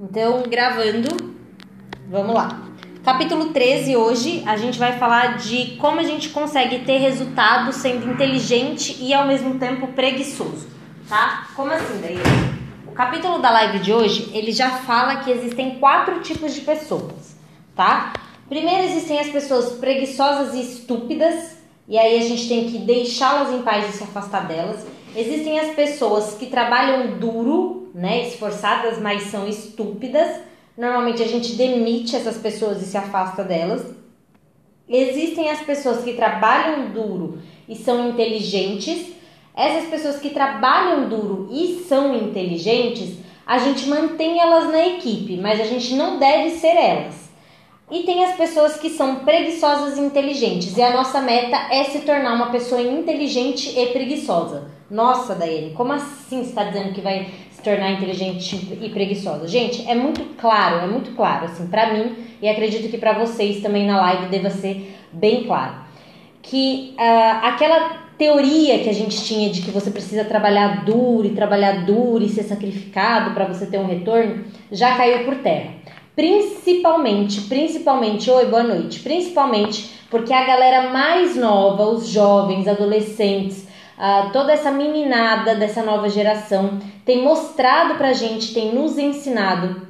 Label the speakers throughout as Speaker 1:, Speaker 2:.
Speaker 1: Então, gravando, vamos lá. Capítulo 13, hoje a gente vai falar de como a gente consegue ter resultado sendo inteligente e ao mesmo tempo preguiçoso, tá? Como assim, daí? O capítulo da live de hoje, ele já fala que existem quatro tipos de pessoas, tá? Primeiro existem as pessoas preguiçosas e estúpidas, e aí a gente tem que deixá-las em paz e se afastar delas. Existem as pessoas que trabalham duro, né, esforçadas, mas são estúpidas. Normalmente a gente demite essas pessoas e se afasta delas. Existem as pessoas que trabalham duro e são inteligentes. Essas pessoas que trabalham duro e são inteligentes, a gente mantém elas na equipe, mas a gente não deve ser elas. E tem as pessoas que são preguiçosas e inteligentes. E a nossa meta é se tornar uma pessoa inteligente e preguiçosa. Nossa, Daiane, como assim você está dizendo que vai se tornar inteligente e preguiçosa? Gente, é muito claro, é muito claro, assim, para mim e acredito que para vocês também na live deva ser bem claro. Que uh, aquela teoria que a gente tinha de que você precisa trabalhar duro e trabalhar duro e ser sacrificado para você ter um retorno já caiu por terra. Principalmente, principalmente, oi, boa noite. Principalmente porque a galera mais nova, os jovens, adolescentes, uh, toda essa meninada dessa nova geração tem mostrado pra gente, tem nos ensinado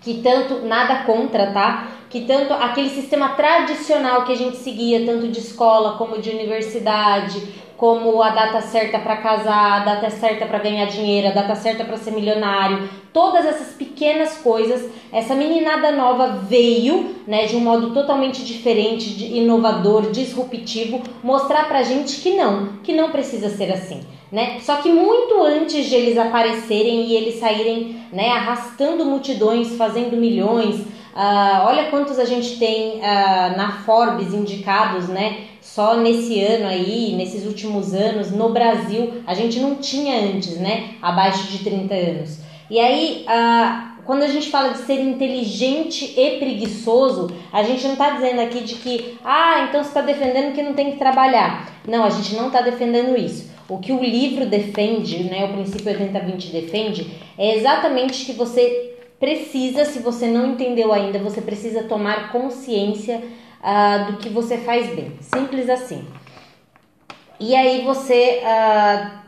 Speaker 1: que tanto nada contra, tá? Que tanto aquele sistema tradicional que a gente seguia, tanto de escola como de universidade, como a data certa para casar, a data certa para ganhar dinheiro, a data certa para ser milionário, todas essas pequenas coisas, essa meninada nova veio, né, de um modo totalmente diferente, inovador, disruptivo, mostrar pra gente que não, que não precisa ser assim. Né? Só que muito antes de eles aparecerem e eles saírem né, arrastando multidões, fazendo milhões, uh, olha quantos a gente tem uh, na Forbes indicados, né? Só nesse ano aí, nesses últimos anos, no Brasil, a gente não tinha antes, né? Abaixo de 30 anos. E aí, uh, quando a gente fala de ser inteligente e preguiçoso, a gente não está dizendo aqui de que, ah, então você está defendendo que não tem que trabalhar. Não, a gente não está defendendo isso. O que o livro defende, né, o princípio 80-20 defende, é exatamente que você precisa, se você não entendeu ainda, você precisa tomar consciência uh, do que você faz bem. Simples assim. E aí você, uh,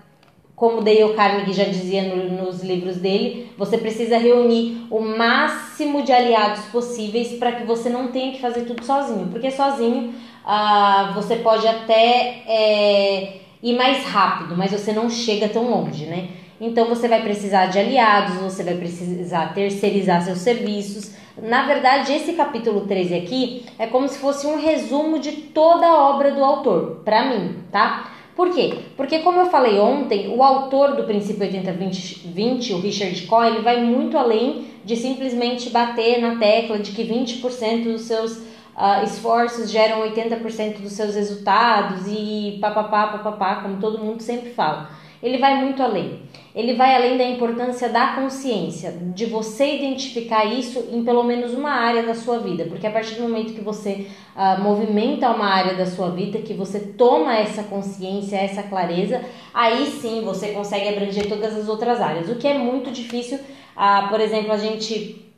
Speaker 1: como Dale Carnegie já dizia no, nos livros dele, você precisa reunir o máximo de aliados possíveis para que você não tenha que fazer tudo sozinho. Porque sozinho uh, você pode até é, ir mais rápido, mas você não chega tão longe, né? Então você vai precisar de aliados, você vai precisar terceirizar seus serviços, na verdade, esse capítulo 13 aqui é como se fosse um resumo de toda a obra do autor, para mim, tá? Por quê? Porque como eu falei ontem, o autor do princípio 80-20, o Richard Coe, ele vai muito além de simplesmente bater na tecla de que 20% dos seus uh, esforços geram 80% dos seus resultados e papapá, papapá, como todo mundo sempre fala. Ele vai muito além ele vai além da importância da consciência, de você identificar isso em pelo menos uma área da sua vida, porque a partir do momento que você uh, movimenta uma área da sua vida, que você toma essa consciência, essa clareza, aí sim você consegue abranger todas as outras áreas. O que é muito difícil, uh, por exemplo, a gente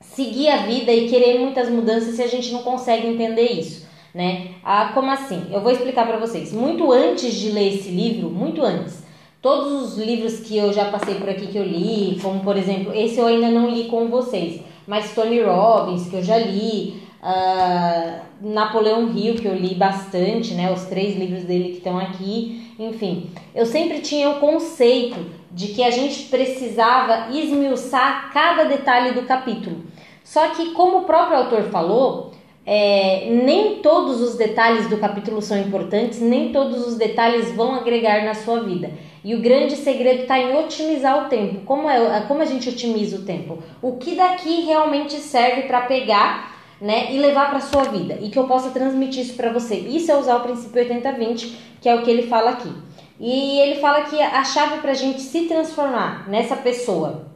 Speaker 1: seguir a vida e querer muitas mudanças se a gente não consegue entender isso. Né? Ah, como assim? Eu vou explicar para vocês. Muito antes de ler esse livro, muito antes, Todos os livros que eu já passei por aqui que eu li, como por exemplo, esse eu ainda não li com vocês, mas Tony Robbins, que eu já li, uh, Napoleão Hill, que eu li bastante, né? Os três livros dele que estão aqui, enfim. Eu sempre tinha o conceito de que a gente precisava esmiuçar cada detalhe do capítulo. Só que, como o próprio autor falou, é, nem todos os detalhes do capítulo são importantes, nem todos os detalhes vão agregar na sua vida. E o grande segredo está em otimizar o tempo. Como, é, como a gente otimiza o tempo? O que daqui realmente serve para pegar né, e levar para sua vida e que eu possa transmitir isso para você. Isso é usar o princípio 80-20, que é o que ele fala aqui. E ele fala que a chave para a gente se transformar nessa pessoa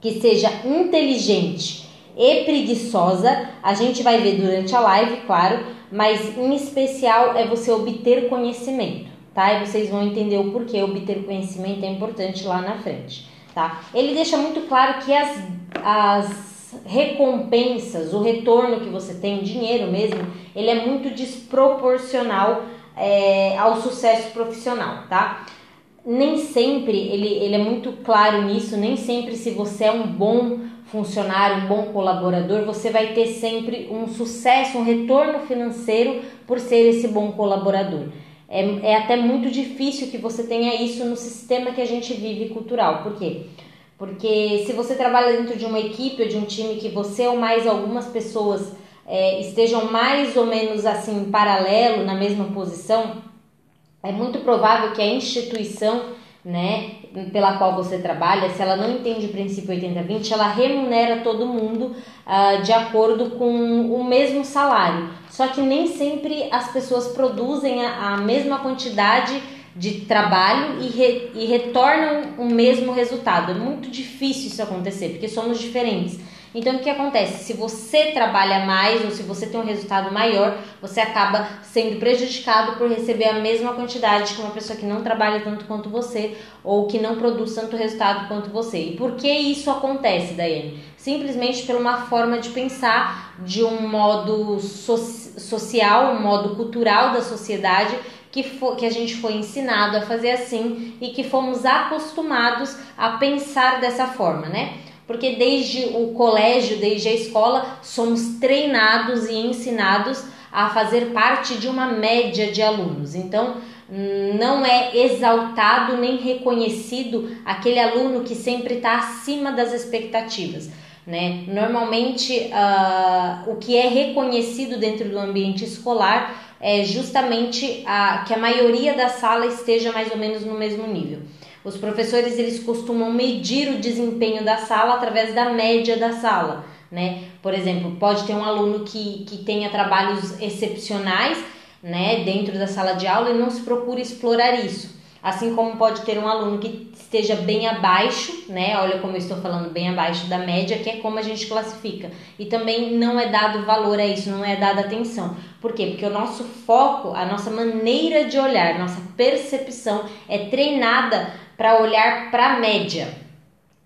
Speaker 1: que seja inteligente e preguiçosa, a gente vai ver durante a live, claro, mas em especial é você obter conhecimento tá? E vocês vão entender o porquê obter conhecimento é importante lá na frente, tá? Ele deixa muito claro que as as recompensas, o retorno que você tem, dinheiro mesmo, ele é muito desproporcional é, ao sucesso profissional, tá? Nem sempre, ele, ele é muito claro nisso, nem sempre se você é um bom funcionário, um bom colaborador, você vai ter sempre um sucesso, um retorno financeiro por ser esse bom colaborador. É, é até muito difícil que você tenha isso no sistema que a gente vive cultural. Por quê? Porque se você trabalha dentro de uma equipe ou de um time que você ou mais algumas pessoas é, estejam mais ou menos assim em paralelo, na mesma posição, é muito provável que a instituição né, pela qual você trabalha, se ela não entende o princípio 80-20, ela remunera todo mundo uh, de acordo com o mesmo salário. Só que nem sempre as pessoas produzem a, a mesma quantidade de trabalho e, re, e retornam o mesmo resultado. É muito difícil isso acontecer, porque somos diferentes. Então o que acontece? Se você trabalha mais ou se você tem um resultado maior, você acaba sendo prejudicado por receber a mesma quantidade que uma pessoa que não trabalha tanto quanto você ou que não produz tanto resultado quanto você. E por que isso acontece, Daiane? Simplesmente por uma forma de pensar de um modo so social, um modo cultural da sociedade que, for, que a gente foi ensinado a fazer assim e que fomos acostumados a pensar dessa forma, né? Porque desde o colégio, desde a escola, somos treinados e ensinados a fazer parte de uma média de alunos. Então, não é exaltado nem reconhecido aquele aluno que sempre está acima das expectativas. Né? Normalmente, uh, o que é reconhecido dentro do ambiente escolar é justamente a, que a maioria da sala esteja mais ou menos no mesmo nível. Os professores eles costumam medir o desempenho da sala através da média da sala, né? Por exemplo, pode ter um aluno que, que tenha trabalhos excepcionais, né, dentro da sala de aula e não se procura explorar isso. Assim como pode ter um aluno que esteja bem abaixo, né? Olha como eu estou falando, bem abaixo da média, que é como a gente classifica. E também não é dado valor a isso, não é dada atenção. Por quê? Porque o nosso foco, a nossa maneira de olhar, nossa percepção é treinada para olhar para a média.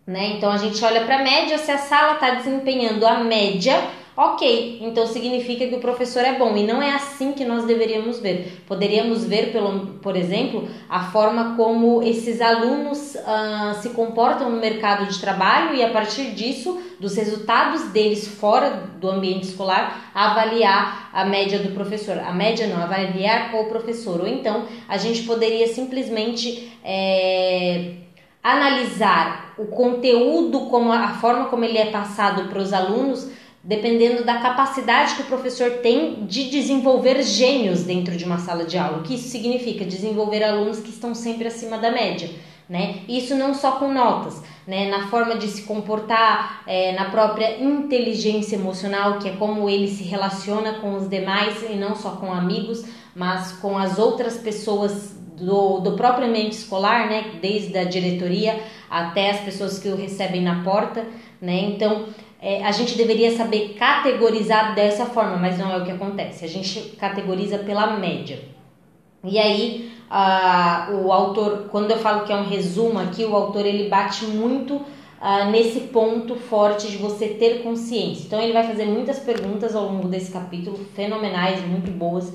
Speaker 1: Né? Então a gente olha para a média, se a sala está desempenhando a média, ok, então significa que o professor é bom. E não é assim que nós deveríamos ver. Poderíamos ver, pelo, por exemplo, a forma como esses alunos uh, se comportam no mercado de trabalho e a partir disso, dos resultados deles fora do ambiente escolar, avaliar a média do professor. A média não, avaliar o professor. Ou então a gente poderia simplesmente. É, analisar o conteúdo, como a forma como ele é passado para os alunos, dependendo da capacidade que o professor tem de desenvolver gênios dentro de uma sala de aula. O que isso significa? Desenvolver alunos que estão sempre acima da média. Né? Isso não só com notas, né? na forma de se comportar, é, na própria inteligência emocional, que é como ele se relaciona com os demais e não só com amigos, mas com as outras pessoas do, do próprio ambiente escolar, né? desde a diretoria até as pessoas que o recebem na porta. Né? Então, é, a gente deveria saber categorizar dessa forma, mas não é o que acontece. A gente categoriza pela média. E aí, o autor, quando eu falo que é um resumo aqui, o autor ele bate muito nesse ponto forte de você ter consciência. Então, ele vai fazer muitas perguntas ao longo desse capítulo, fenomenais, muito boas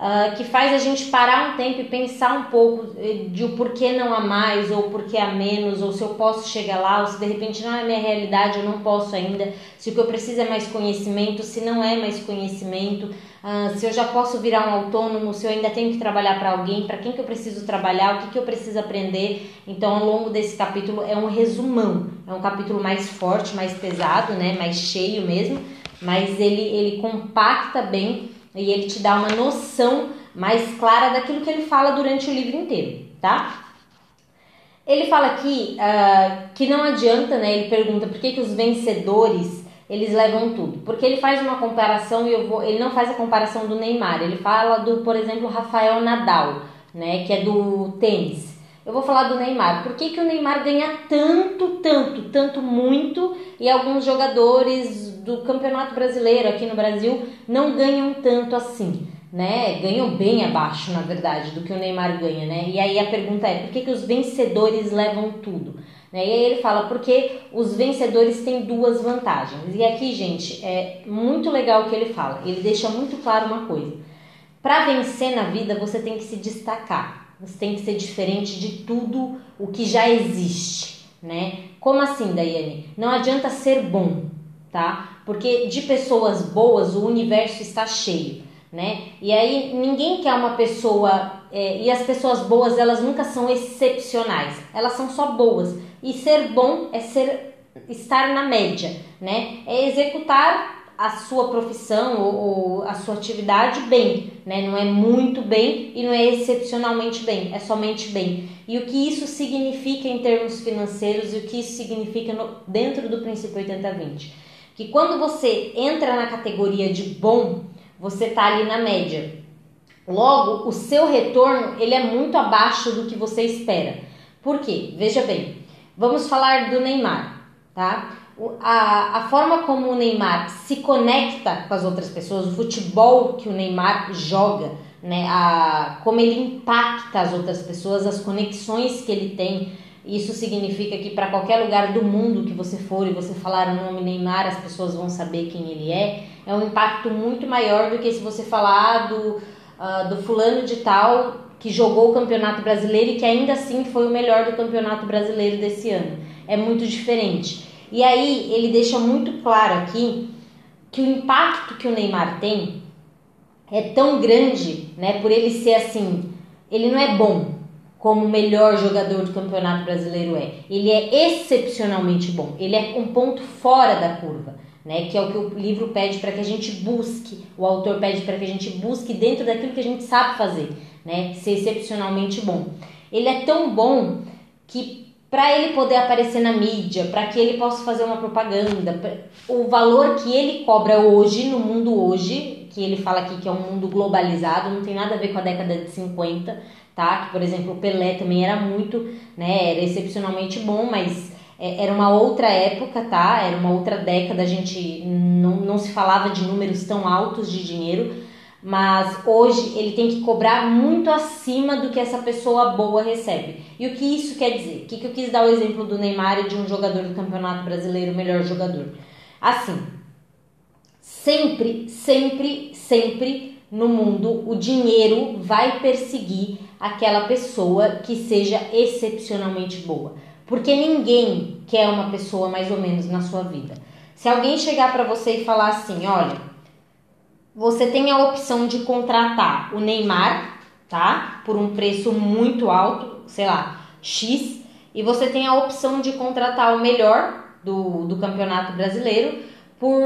Speaker 1: uh, que faz a gente parar um tempo e pensar um pouco eh, de o porquê não há mais, ou porquê há menos, ou se eu posso chegar lá, ou se de repente não é minha realidade, eu não posso ainda, se o que eu preciso é mais conhecimento, se não é mais conhecimento, uh, se eu já posso virar um autônomo, se eu ainda tenho que trabalhar para alguém, para quem que eu preciso trabalhar, o que, que eu preciso aprender. Então, ao longo desse capítulo é um resumão, é um capítulo mais forte, mais pesado, né, mais cheio mesmo, mas ele, ele compacta bem e ele te dá uma noção mais clara daquilo que ele fala durante o livro inteiro, tá? Ele fala aqui uh, que não adianta, né? Ele pergunta por que, que os vencedores eles levam tudo, porque ele faz uma comparação e eu vou, ele não faz a comparação do Neymar, ele fala do, por exemplo, Rafael Nadal, né? Que é do tênis. Eu vou falar do Neymar. Por que, que o Neymar ganha tanto, tanto, tanto, muito e alguns jogadores do Campeonato Brasileiro aqui no Brasil não ganham tanto assim? Né? Ganham bem abaixo, na verdade, do que o Neymar ganha, né? E aí a pergunta é: por que, que os vencedores levam tudo? Né? E aí ele fala porque os vencedores têm duas vantagens. E aqui, gente, é muito legal o que ele fala. Ele deixa muito claro uma coisa. Para vencer na vida, você tem que se destacar. Você tem que ser diferente de tudo o que já existe, né? Como assim, Daiane? Não adianta ser bom, tá? Porque de pessoas boas o universo está cheio, né? E aí ninguém quer uma pessoa é, e as pessoas boas elas nunca são excepcionais, elas são só boas. E ser bom é ser estar na média, né? É executar a sua profissão ou, ou, a sua atividade bem, né? Não é muito bem e não é excepcionalmente bem, é somente bem. E o que isso significa em termos financeiros e o que isso significa no, dentro do princípio 80-20? Que quando você entra na categoria de bom, você tá ali na média. Logo, o seu retorno ele é muito abaixo do que você espera. Por quê? Veja bem, Vamos falar do Neymar, tá? A, a forma como o Neymar se conecta com as outras pessoas, o futebol que o Neymar joga, né? A, como ele impacta as outras pessoas, as conexões que ele tem. Isso significa que para qualquer lugar do mundo que você for e você falar o nome Neymar, as pessoas vão saber quem ele é. É um impacto muito maior do que se você falar do, uh, do fulano de tal que jogou o Campeonato Brasileiro e que ainda assim foi o melhor do Campeonato Brasileiro desse ano. É muito diferente. E aí ele deixa muito claro aqui que o impacto que o Neymar tem é tão grande, né, por ele ser assim, ele não é bom como o melhor jogador do Campeonato Brasileiro é. Ele é excepcionalmente bom. Ele é um ponto fora da curva, né, que é o que o livro pede para que a gente busque, o autor pede para que a gente busque dentro daquilo que a gente sabe fazer né? Ser excepcionalmente bom. Ele é tão bom que para ele poder aparecer na mídia, para que ele possa fazer uma propaganda, o valor que ele cobra hoje no mundo hoje, que ele fala aqui que é um mundo globalizado, não tem nada a ver com a década de 50, tá? Que por exemplo, o Pelé também era muito, né, era excepcionalmente bom, mas é, era uma outra época, tá? Era uma outra década, a gente não, não se falava de números tão altos de dinheiro, mas hoje ele tem que cobrar muito acima do que essa pessoa boa recebe. E o que isso quer dizer? O que, que eu quis dar o exemplo do Neymar e de um jogador do Campeonato Brasileiro, melhor jogador? Assim, sempre, sempre, sempre no mundo o dinheiro vai perseguir aquela pessoa que seja excepcionalmente boa. Porque ninguém quer uma pessoa mais ou menos na sua vida. Se alguém chegar para você e falar assim, olha, você tem a opção de contratar o Neymar, tá? Por um preço muito alto, sei lá, X, e você tem a opção de contratar o melhor do, do campeonato brasileiro por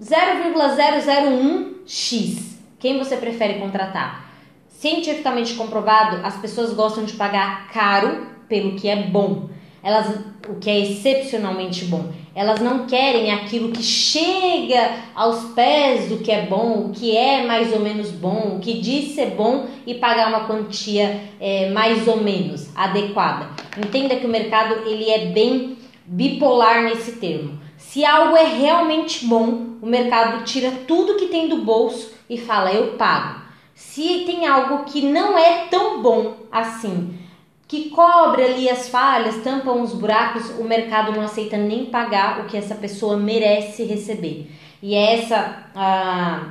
Speaker 1: 0,001x. Quem você prefere contratar? Cientificamente comprovado, as pessoas gostam de pagar caro pelo que é bom. Elas, o que é excepcionalmente bom. Elas não querem aquilo que chega aos pés do que é bom, o que é mais ou menos bom, o que diz ser bom e pagar uma quantia é, mais ou menos adequada. Entenda que o mercado ele é bem bipolar nesse termo. Se algo é realmente bom, o mercado tira tudo que tem do bolso e fala eu pago. Se tem algo que não é tão bom assim, que cobre ali as falhas, tampa uns buracos, o mercado não aceita nem pagar o que essa pessoa merece receber. E é essa a,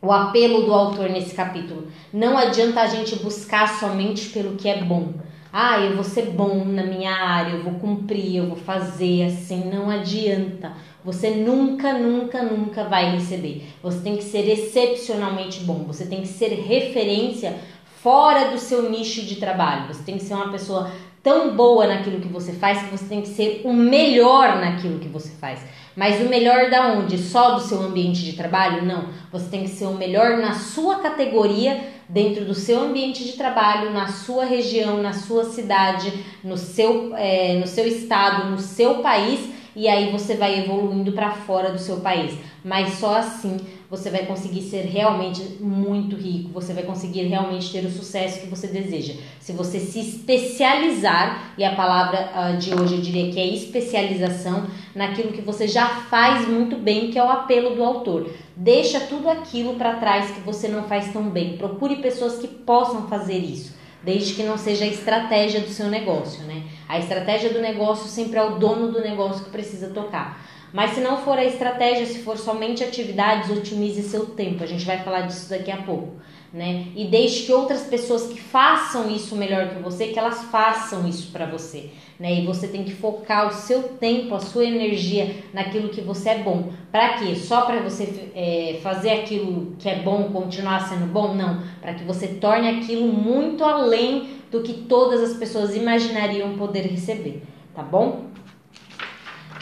Speaker 1: o apelo do autor nesse capítulo. Não adianta a gente buscar somente pelo que é bom. Ah, eu vou ser bom na minha área, eu vou cumprir, eu vou fazer assim. Não adianta. Você nunca, nunca, nunca vai receber. Você tem que ser excepcionalmente bom. Você tem que ser referência fora do seu nicho de trabalho. Você tem que ser uma pessoa tão boa naquilo que você faz que você tem que ser o melhor naquilo que você faz. Mas o melhor da onde? Só do seu ambiente de trabalho? Não. Você tem que ser o melhor na sua categoria, dentro do seu ambiente de trabalho, na sua região, na sua cidade, no seu, é, no seu estado, no seu país, e aí você vai evoluindo para fora do seu país. Mas só assim você vai conseguir ser realmente muito rico, você vai conseguir realmente ter o sucesso que você deseja. Se você se especializar, e a palavra uh, de hoje eu diria que é especialização, naquilo que você já faz muito bem, que é o apelo do autor. Deixa tudo aquilo para trás que você não faz tão bem. Procure pessoas que possam fazer isso. desde que não seja a estratégia do seu negócio, né? A estratégia do negócio sempre é o dono do negócio que precisa tocar. Mas se não for a estratégia, se for somente atividades, otimize seu tempo. A gente vai falar disso daqui a pouco né? E deixe que outras pessoas que façam isso melhor que você, que elas façam isso para você, né? E você tem que focar o seu tempo, a sua energia naquilo que você é bom. Para quê? Só para você é, fazer aquilo que é bom continuar sendo bom? Não, para que você torne aquilo muito além do que todas as pessoas imaginariam poder receber, tá bom?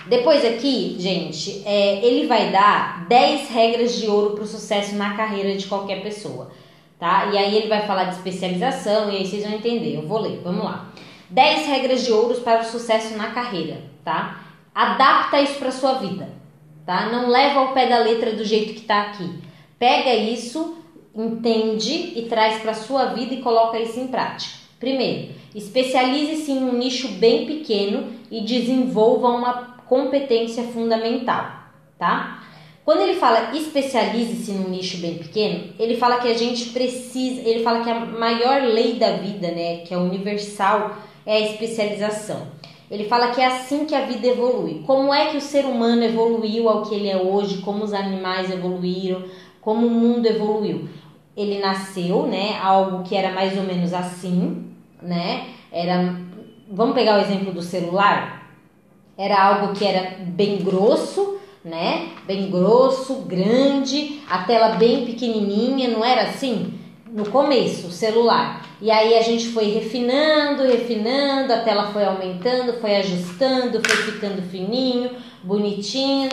Speaker 1: Depois aqui, gente, é, ele vai dar 10 regras de ouro para o sucesso na carreira de qualquer pessoa tá? E aí ele vai falar de especialização e aí vocês vão entender. Eu vou ler, vamos lá. 10 regras de ouros para o sucesso na carreira, tá? Adapta isso para sua vida, tá? Não leva ao pé da letra do jeito que tá aqui. Pega isso, entende e traz para sua vida e coloca isso em prática. Primeiro, especialize-se em um nicho bem pequeno e desenvolva uma competência fundamental, tá? Quando ele fala especialize-se num nicho bem pequeno, ele fala que a gente precisa, ele fala que a maior lei da vida, né, que é universal, é a especialização. Ele fala que é assim que a vida evolui. Como é que o ser humano evoluiu ao que ele é hoje, como os animais evoluíram, como o mundo evoluiu. Ele nasceu, né, algo que era mais ou menos assim, né? Era Vamos pegar o exemplo do celular? Era algo que era bem grosso, né? Bem grosso, grande, a tela bem pequenininha, não era assim? No começo, o celular. E aí a gente foi refinando, refinando, a tela foi aumentando, foi ajustando, foi ficando fininho, bonitinho,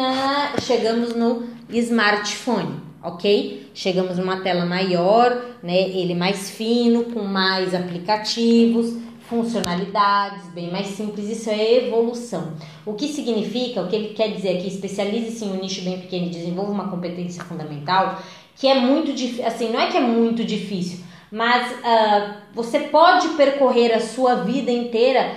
Speaker 1: chegamos no smartphone, ok? Chegamos numa tela maior, né? Ele mais fino, com mais aplicativos funcionalidades, bem mais simples, isso é evolução. O que significa, o que ele quer dizer aqui, especialize-se em um nicho bem pequeno desenvolva uma competência fundamental, que é muito difícil, assim, não é que é muito difícil, mas uh, você pode percorrer a sua vida inteira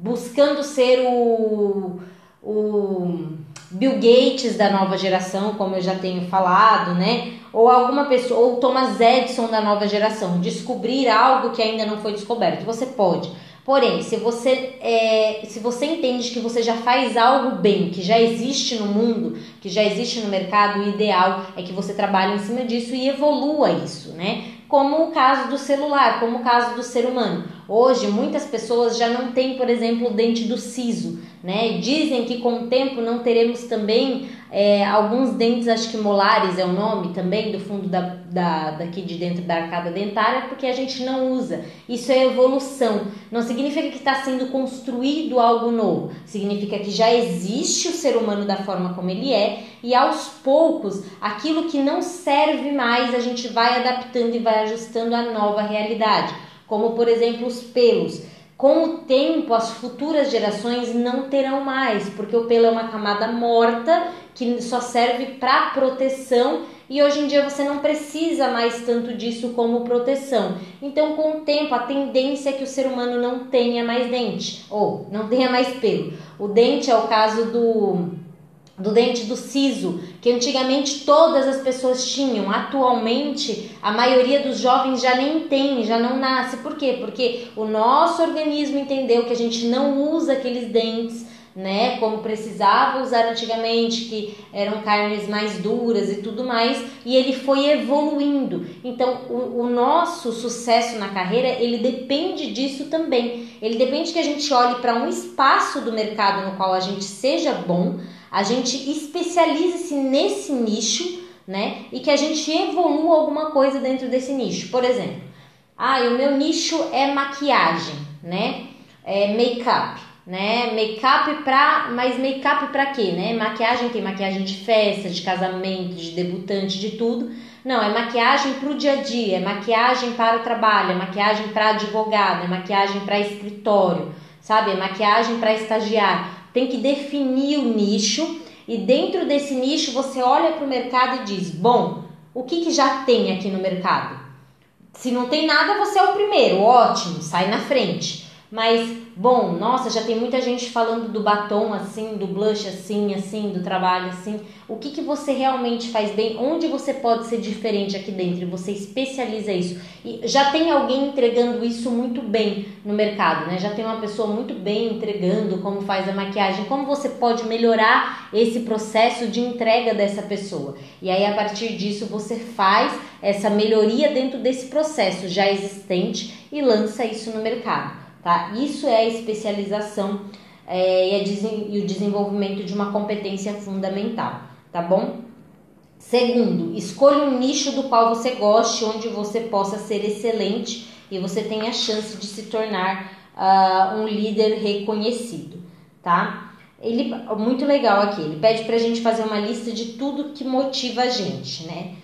Speaker 1: buscando ser o, o Bill Gates da nova geração, como eu já tenho falado, né? Ou alguma pessoa, ou Thomas Edison da nova geração, descobrir algo que ainda não foi descoberto. Você pode. Porém, se você, é, se você entende que você já faz algo bem, que já existe no mundo, que já existe no mercado, o ideal é que você trabalhe em cima disso e evolua isso, né? Como o caso do celular, como o caso do ser humano. Hoje, muitas pessoas já não têm, por exemplo, o dente do siso, né? Dizem que com o tempo não teremos também é, alguns dentes, acho que molares é o nome também, do fundo da, da, daqui de dentro da arcada dentária, porque a gente não usa. Isso é evolução. Não significa que está sendo construído algo novo. Significa que já existe o ser humano da forma como ele é e aos poucos aquilo que não serve mais a gente vai adaptando e vai ajustando à nova realidade como por exemplo os pelos. Com o tempo, as futuras gerações não terão mais, porque o pelo é uma camada morta que só serve para proteção e hoje em dia você não precisa mais tanto disso como proteção. Então, com o tempo, a tendência é que o ser humano não tenha mais dente ou não tenha mais pelo. O dente é o caso do do dente do siso, que antigamente todas as pessoas tinham, atualmente a maioria dos jovens já nem tem, já não nasce. Por quê? Porque o nosso organismo entendeu que a gente não usa aqueles dentes, né, como precisava usar antigamente, que eram carnes mais duras e tudo mais, e ele foi evoluindo. Então, o, o nosso sucesso na carreira, ele depende disso também. Ele depende que a gente olhe para um espaço do mercado no qual a gente seja bom, a gente especialize-se nesse nicho, né? E que a gente evolua alguma coisa dentro desse nicho. Por exemplo, ah, o meu nicho é maquiagem, né? É make-up, né? Make-up pra. Mas make-up pra quê, né? Maquiagem tem maquiagem de festa, de casamento, de debutante, de tudo. Não, é maquiagem para o dia a dia, é maquiagem para o trabalho, é maquiagem para advogado, é maquiagem para escritório, sabe? É maquiagem para estagiário tem que definir o nicho e dentro desse nicho você olha para o mercado e diz: bom, o que, que já tem aqui no mercado? Se não tem nada, você é o primeiro, ótimo, sai na frente. Mas bom, nossa, já tem muita gente falando do batom assim, do blush assim, assim, do trabalho assim. O que, que você realmente faz bem? Onde você pode ser diferente aqui dentro? Você especializa isso. E já tem alguém entregando isso muito bem no mercado, né? Já tem uma pessoa muito bem entregando como faz a maquiagem. Como você pode melhorar esse processo de entrega dessa pessoa? E aí a partir disso você faz essa melhoria dentro desse processo já existente e lança isso no mercado tá? Isso é a especialização é, e, o desenvolvimento de uma competência fundamental, tá bom? Segundo, escolha um nicho do qual você goste, onde você possa ser excelente e você tenha a chance de se tornar uh, um líder reconhecido, tá? Ele, muito legal aqui, ele pede pra gente fazer uma lista de tudo que motiva a gente, né?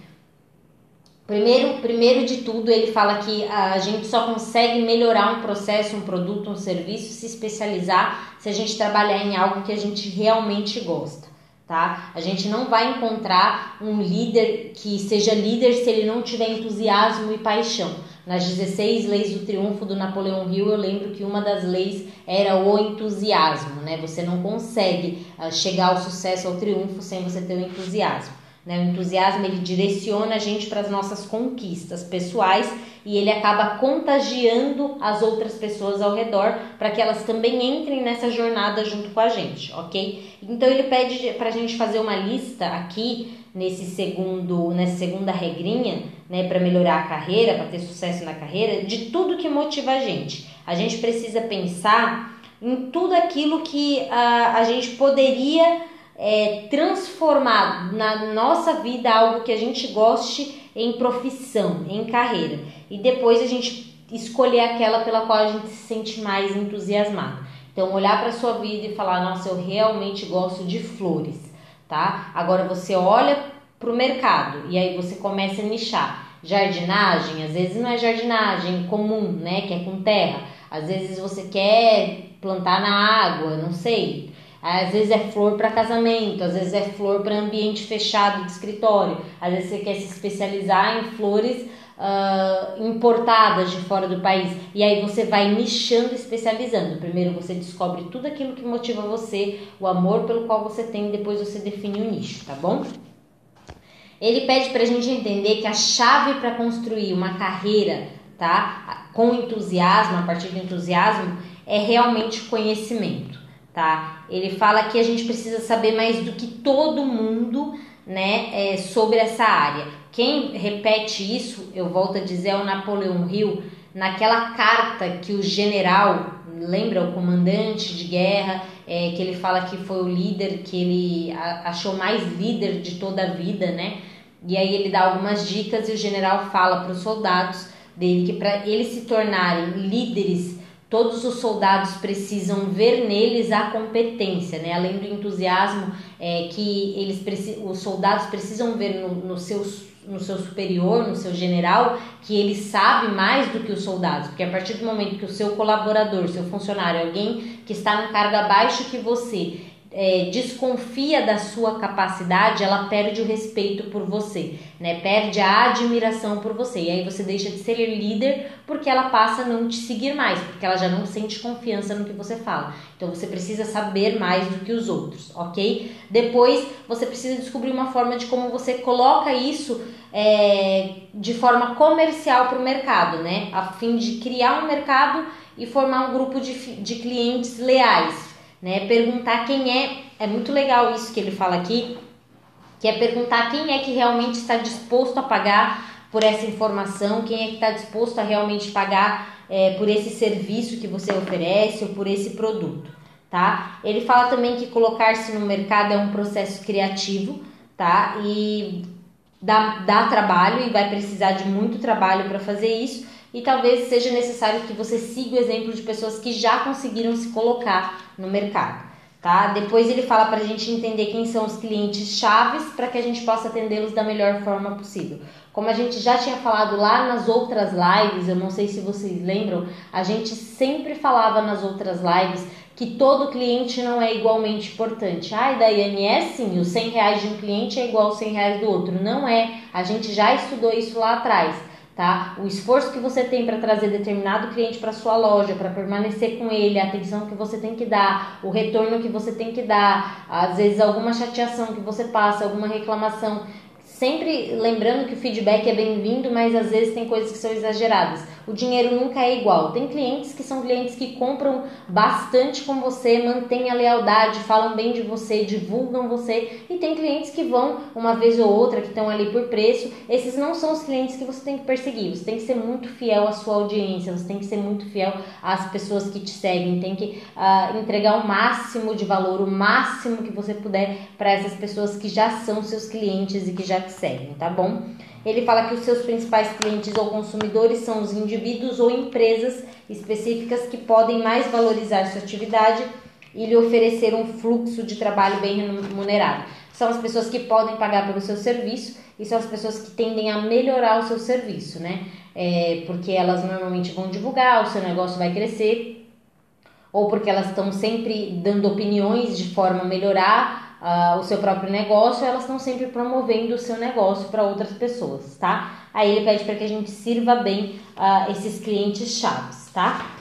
Speaker 1: Primeiro, primeiro de tudo, ele fala que a gente só consegue melhorar um processo, um produto, um serviço, se especializar se a gente trabalhar em algo que a gente realmente gosta, tá? A gente não vai encontrar um líder que seja líder se ele não tiver entusiasmo e paixão. Nas 16 leis do triunfo do Napoleão Hill, eu lembro que uma das leis era o entusiasmo, né? Você não consegue uh, chegar ao sucesso, ao triunfo, sem você ter o entusiasmo. Né? O entusiasmo ele direciona a gente para as nossas conquistas pessoais e ele acaba contagiando as outras pessoas ao redor para que elas também entrem nessa jornada junto com a gente, ok? Então ele pede para a gente fazer uma lista aqui nesse segundo, nessa segunda regrinha, né, para melhorar a carreira, para ter sucesso na carreira, de tudo que motiva a gente. A gente precisa pensar em tudo aquilo que a, a gente poderia é, transformar na nossa vida algo que a gente goste em profissão, em carreira. E depois a gente escolher aquela pela qual a gente se sente mais entusiasmado. Então, olhar para sua vida e falar: nossa, eu realmente gosto de flores, tá? Agora você olha para o mercado e aí você começa a nichar. Jardinagem, às vezes não é jardinagem comum, né? Que é com terra. Às vezes você quer plantar na água, não sei. Às vezes é flor para casamento, às vezes é flor para ambiente fechado de escritório, às vezes você quer se especializar em flores uh, importadas de fora do país e aí você vai nichando, especializando. Primeiro você descobre tudo aquilo que motiva você, o amor pelo qual você tem, depois você define o nicho, tá bom? Ele pede para a gente entender que a chave para construir uma carreira, tá, com entusiasmo, a partir do entusiasmo, é realmente conhecimento tá? Ele fala que a gente precisa saber mais do que todo mundo, né, é, sobre essa área. Quem repete isso, eu volto a dizer, é o Napoleão Hill, naquela carta que o general, lembra, o comandante de guerra, é, que ele fala que foi o líder, que ele achou mais líder de toda a vida, né? E aí ele dá algumas dicas e o general fala para os soldados dele que para eles se tornarem líderes Todos os soldados precisam ver neles a competência, né? além do entusiasmo é, que eles os soldados precisam ver no, no, seu, no seu superior, no seu general, que ele sabe mais do que os soldados, porque a partir do momento que o seu colaborador, seu funcionário, alguém que está no cargo abaixo que você, é, desconfia da sua capacidade, ela perde o respeito por você, né? Perde a admiração por você. E aí você deixa de ser líder porque ela passa a não te seguir mais, porque ela já não sente confiança no que você fala. Então você precisa saber mais do que os outros, ok? Depois você precisa descobrir uma forma de como você coloca isso é, de forma comercial para o mercado, né? A fim de criar um mercado e formar um grupo de, de clientes leais né? Perguntar quem é, é muito legal isso que ele fala aqui, que é perguntar quem é que realmente está disposto a pagar por essa informação, quem é que está disposto a realmente pagar é, por esse serviço que você oferece ou por esse produto, tá? Ele fala também que colocar-se no mercado é um processo criativo, tá? E dá, dá trabalho e vai precisar de muito trabalho para fazer isso e talvez seja necessário que você siga o exemplo de pessoas que já conseguiram se colocar no mercado. Tá? Depois ele fala para a gente entender quem são os clientes chaves para que a gente possa atendê-los da melhor forma possível. Como a gente já tinha falado lá nas outras lives, eu não sei se vocês lembram, a gente sempre falava nas outras lives que todo cliente não é igualmente importante. Ai, Daiane, é sim, os 100 reais de um cliente é igual aos 100 reais do outro. Não é, a gente já estudou isso lá atrás tá? O esforço que você tem para trazer determinado cliente para sua loja, para permanecer com ele, a atenção que você tem que dar, o retorno que você tem que dar, às vezes alguma chateação que você passa, alguma reclamação. Sempre lembrando que o feedback é bem-vindo, mas às vezes tem coisas que são exageradas o dinheiro nunca é igual. Tem clientes que são clientes que compram bastante com você, mantêm a lealdade, falam bem de você, divulgam você, e tem clientes que vão uma vez ou outra, que estão ali por preço. Esses não são os clientes que você tem que perseguir. Você tem que ser muito fiel à sua audiência, você tem que ser muito fiel às pessoas que te seguem, tem que uh, entregar o máximo de valor, o máximo que você puder para essas pessoas que já são seus clientes e que já te seguem, tá bom? Ele fala que os seus principais clientes ou consumidores são os indivíduos ou empresas específicas que podem mais valorizar sua atividade e lhe oferecer um fluxo de trabalho bem remunerado. São as pessoas que podem pagar pelo seu serviço e são as pessoas que tendem a melhorar o seu serviço, né? É, porque elas normalmente vão divulgar, o seu negócio vai crescer, ou porque elas estão sempre dando opiniões de forma a melhorar uh, o seu próprio negócio, elas estão sempre promovendo o seu negócio para outras pessoas, tá? Aí ele pede para que a gente sirva bem uh, esses clientes chaves, tá?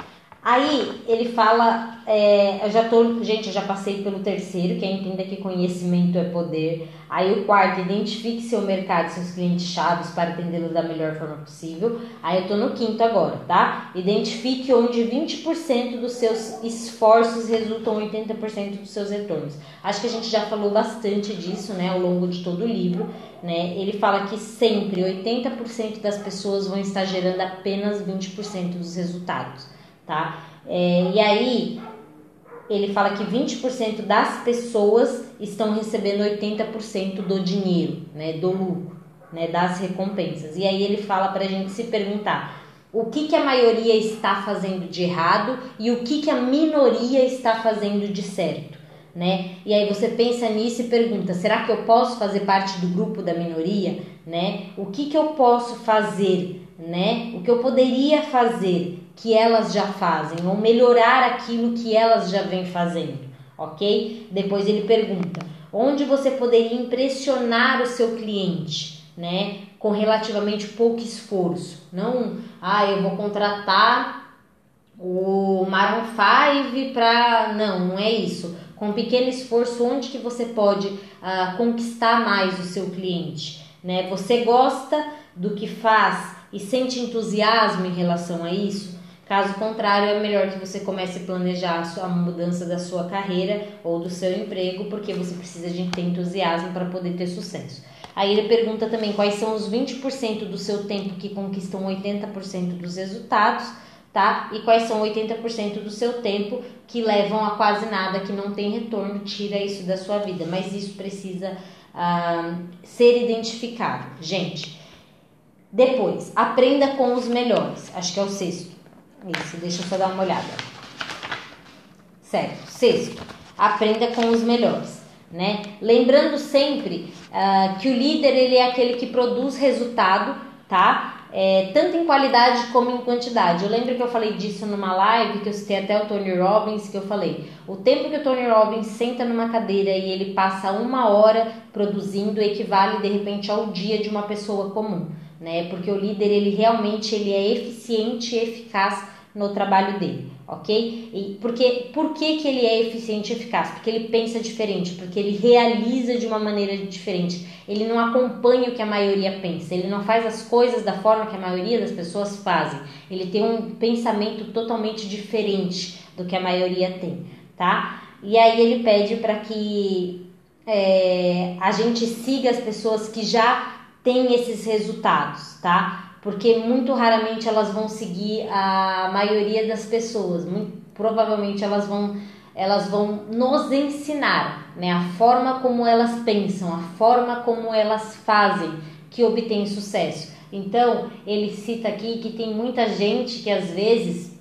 Speaker 1: Aí ele fala, é, eu já tô, gente, eu já passei pelo terceiro, que é entenda que conhecimento é poder. Aí o quarto, identifique seu mercado, seus clientes chaves para atendê-los da melhor forma possível. Aí eu tô no quinto agora, tá? Identifique onde 20% dos seus esforços resultam 80% dos seus retornos. Acho que a gente já falou bastante disso, né, ao longo de todo o livro, né? Ele fala que sempre 80% das pessoas vão estar gerando apenas 20% dos resultados tá? É, e aí ele fala que 20% das pessoas estão recebendo 80% do dinheiro, né, do lucro, né, das recompensas. E aí ele fala para a gente se perguntar o que, que a maioria está fazendo de errado e o que, que a minoria está fazendo de certo. Né? E aí você pensa nisso e pergunta: será que eu posso fazer parte do grupo da minoria? Né? O que, que eu posso fazer? Né? O que eu poderia fazer que elas já fazem, ou melhorar aquilo que elas já vêm fazendo, ok? Depois ele pergunta: onde você poderia impressionar o seu cliente, né? Com relativamente pouco esforço. Não, ah, eu vou contratar o Maroon 5 para. Não, não é isso. Com pequeno esforço, onde que você pode uh, conquistar mais o seu cliente? Né? Você gosta do que faz e sente entusiasmo em relação a isso? Caso contrário, é melhor que você comece a planejar a mudança da sua carreira ou do seu emprego, porque você precisa de ter entusiasmo para poder ter sucesso. Aí ele pergunta também quais são os 20% do seu tempo que conquistam 80% dos resultados, tá? E quais são 80% do seu tempo que levam a quase nada, que não tem retorno, tira isso da sua vida. Mas isso precisa ah, ser identificado. Gente, depois, aprenda com os melhores. Acho que é o sexto. Isso, deixa eu só dar uma olhada. Certo. Sexto, aprenda com os melhores. Né? Lembrando sempre uh, que o líder ele é aquele que produz resultado, tá? É, tanto em qualidade como em quantidade. Eu lembro que eu falei disso numa live que eu citei até o Tony Robbins, que eu falei: o tempo que o Tony Robbins senta numa cadeira e ele passa uma hora produzindo equivale de repente ao dia de uma pessoa comum né? Porque o líder ele realmente ele é eficiente e eficaz no trabalho dele, ok? E porque por que, que ele é eficiente e eficaz? Porque ele pensa diferente, porque ele realiza de uma maneira diferente. Ele não acompanha o que a maioria pensa, ele não faz as coisas da forma que a maioria das pessoas fazem. Ele tem um pensamento totalmente diferente do que a maioria tem, tá? E aí ele pede para que é, a gente siga as pessoas que já tem esses resultados, tá? Porque muito raramente elas vão seguir a maioria das pessoas, muito provavelmente elas vão elas vão nos ensinar, né, a forma como elas pensam, a forma como elas fazem que obtém sucesso. Então, ele cita aqui que tem muita gente que às vezes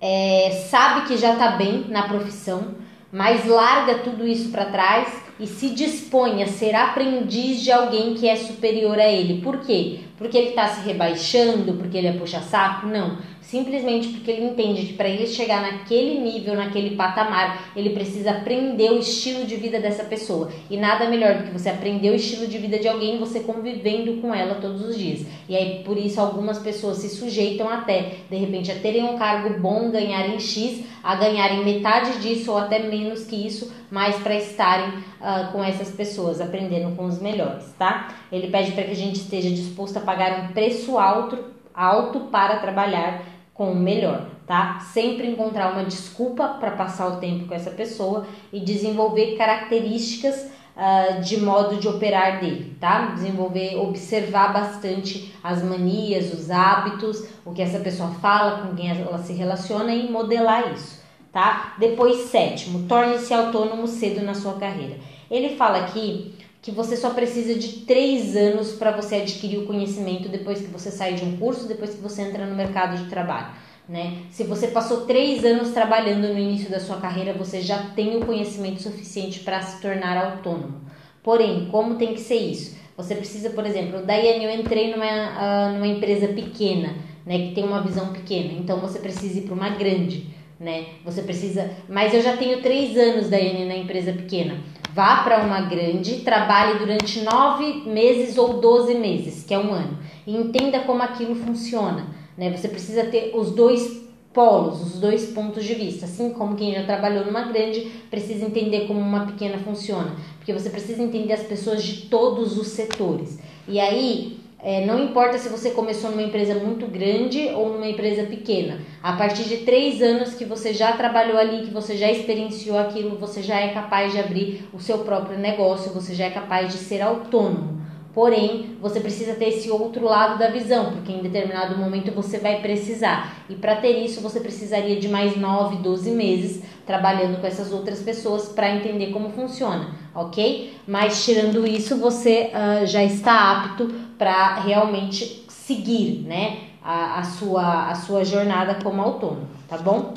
Speaker 1: é, sabe que já está bem na profissão, mas larga tudo isso para trás e se dispõe a ser aprendiz de alguém que é superior a ele. Por quê? Porque ele está se rebaixando, porque ele é puxa-saco? Não. Simplesmente porque ele entende que para ele chegar naquele nível, naquele patamar, ele precisa aprender o estilo de vida dessa pessoa. E nada melhor do que você aprender o estilo de vida de alguém você convivendo com ela todos os dias. E aí por isso algumas pessoas se sujeitam até, de repente, a terem um cargo bom, ganharem X, a ganharem metade disso ou até menos que isso, mas para estarem uh, com essas pessoas, aprendendo com os melhores, tá? Ele pede para que a gente esteja disposto a pagar um preço alto, alto para trabalhar com o melhor, tá? Sempre encontrar uma desculpa para passar o tempo com essa pessoa e desenvolver características uh, de modo de operar dele, tá? Desenvolver, observar bastante as manias, os hábitos, o que essa pessoa fala, com quem ela se relaciona e modelar isso, tá? Depois, sétimo, torne-se autônomo cedo na sua carreira. Ele fala aqui que você só precisa de três anos para você adquirir o conhecimento depois que você sai de um curso, depois que você entra no mercado de trabalho. Né? Se você passou três anos trabalhando no início da sua carreira, você já tem o conhecimento suficiente para se tornar autônomo. Porém, como tem que ser isso? Você precisa, por exemplo, Daiane, eu entrei numa, uh, numa empresa pequena, né, que tem uma visão pequena, então você precisa ir para uma grande, né? Você precisa, mas eu já tenho três anos, Daiane, na empresa pequena. Vá para uma grande, trabalhe durante nove meses ou doze meses, que é um ano, e entenda como aquilo funciona. Né? Você precisa ter os dois polos, os dois pontos de vista. Assim como quem já trabalhou numa grande precisa entender como uma pequena funciona, porque você precisa entender as pessoas de todos os setores. E aí é, não importa se você começou numa empresa muito grande ou numa empresa pequena. A partir de três anos que você já trabalhou ali, que você já experienciou aquilo, você já é capaz de abrir o seu próprio negócio, você já é capaz de ser autônomo. Porém, você precisa ter esse outro lado da visão, porque em determinado momento você vai precisar. E para ter isso, você precisaria de mais 9, 12 meses trabalhando com essas outras pessoas para entender como funciona, ok? Mas tirando isso, você uh, já está apto para realmente seguir, né? A, a, sua, a sua jornada como autônomo, tá bom?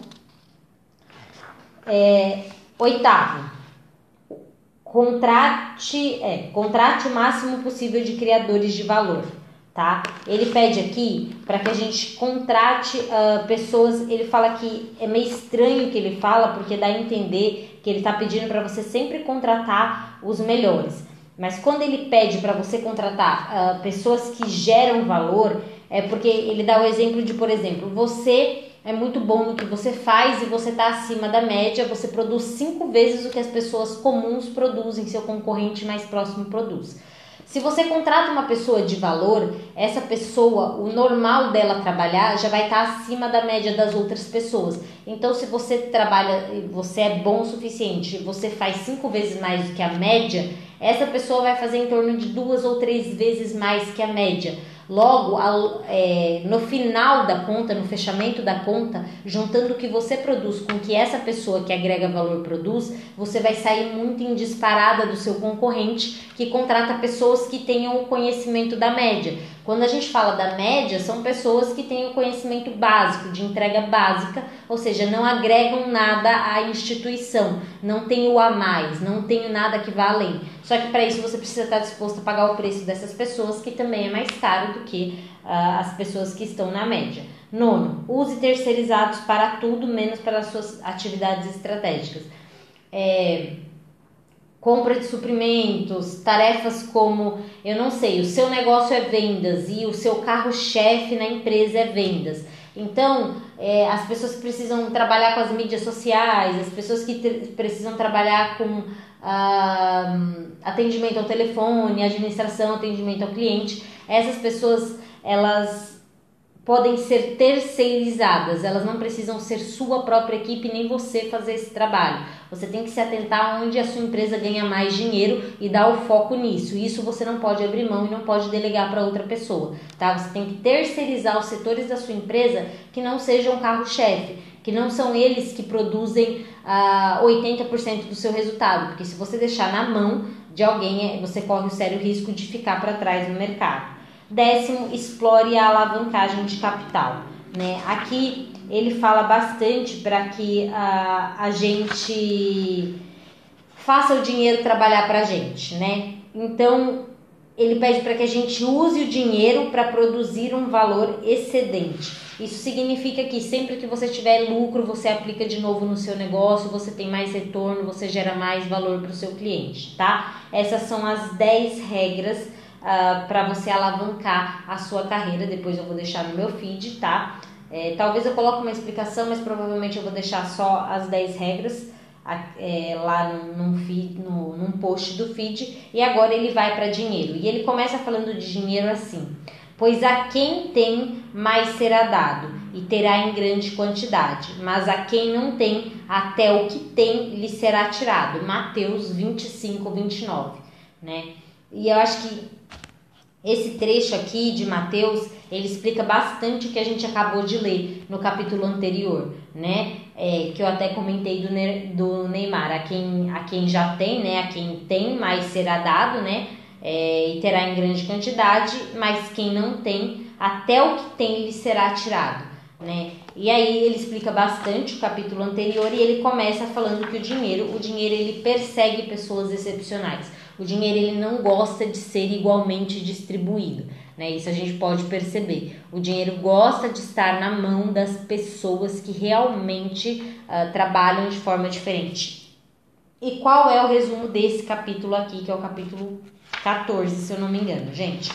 Speaker 1: É, oitavo, contrate, é, contrate o máximo possível de criadores de valor, tá? Ele pede aqui para que a gente contrate uh, pessoas. Ele fala que é meio estranho o que ele fala, porque dá a entender que ele está pedindo para você sempre contratar os melhores. Mas quando ele pede para você contratar uh, pessoas que geram valor, é porque ele dá o exemplo de, por exemplo, você é muito bom no que você faz e você está acima da média, você produz cinco vezes o que as pessoas comuns produzem, seu concorrente mais próximo produz. Se você contrata uma pessoa de valor, essa pessoa, o normal dela trabalhar já vai estar tá acima da média das outras pessoas. Então, se você trabalha, você é bom o suficiente, você faz cinco vezes mais do que a média, essa pessoa vai fazer em torno de duas ou três vezes mais que a média. Logo, ao, é, no final da conta, no fechamento da conta, juntando o que você produz com o que essa pessoa que agrega valor produz, você vai sair muito em disparada do seu concorrente que contrata pessoas que tenham o conhecimento da média. Quando a gente fala da média, são pessoas que têm o conhecimento básico, de entrega básica, ou seja, não agregam nada à instituição, não tem o a mais, não tem nada que vá além. Só que para isso você precisa estar disposto a pagar o preço dessas pessoas, que também é mais caro do que uh, as pessoas que estão na média. Nono, use terceirizados para tudo, menos para as suas atividades estratégicas. É, compra de suprimentos, tarefas como, eu não sei, o seu negócio é vendas e o seu carro-chefe na empresa é vendas. Então, é, as pessoas que precisam trabalhar com as mídias sociais, as pessoas que precisam trabalhar com uh, atendimento ao telefone, administração, atendimento ao cliente, essas pessoas elas podem ser terceirizadas, elas não precisam ser sua própria equipe nem você fazer esse trabalho. Você tem que se atentar onde a sua empresa ganha mais dinheiro e dar o foco nisso. Isso você não pode abrir mão e não pode delegar para outra pessoa, tá? Você tem que terceirizar os setores da sua empresa que não sejam carro-chefe que não são eles que produzem ah, 80% do seu resultado, porque se você deixar na mão de alguém, é, você corre o sério risco de ficar para trás no mercado. Décimo, explore a alavancagem de capital. Né? Aqui ele fala bastante para que ah, a gente faça o dinheiro trabalhar para a gente, né? Então ele pede para que a gente use o dinheiro para produzir um valor excedente. Isso significa que sempre que você tiver lucro, você aplica de novo no seu negócio, você tem mais retorno, você gera mais valor para o seu cliente, tá? Essas são as 10 regras uh, ah, para você alavancar a sua carreira. Depois eu vou deixar no meu feed, tá? É, talvez eu coloque uma explicação, mas provavelmente eu vou deixar só as 10 regras é, lá num, feed, no, num post do feed. E agora ele vai para dinheiro. E ele começa falando de dinheiro assim: Pois a quem tem, mais será dado, e terá em grande quantidade. Mas a quem não tem, até o que tem lhe será tirado. Mateus 25, 29. Né? E eu acho que esse trecho aqui de Mateus, ele explica bastante o que a gente acabou de ler no capítulo anterior, né? É, que eu até comentei do, do Neymar, a quem, a quem já tem, né? A quem tem, mais será dado, né? É, e terá em grande quantidade, mas quem não tem, até o que tem lhe será tirado, né? E aí ele explica bastante o capítulo anterior e ele começa falando que o dinheiro, o dinheiro ele persegue pessoas excepcionais. O dinheiro ele não gosta de ser igualmente distribuído, né? Isso a gente pode perceber. O dinheiro gosta de estar na mão das pessoas que realmente uh, trabalham de forma diferente. E qual é o resumo desse capítulo aqui, que é o capítulo 14, se eu não me engano, gente?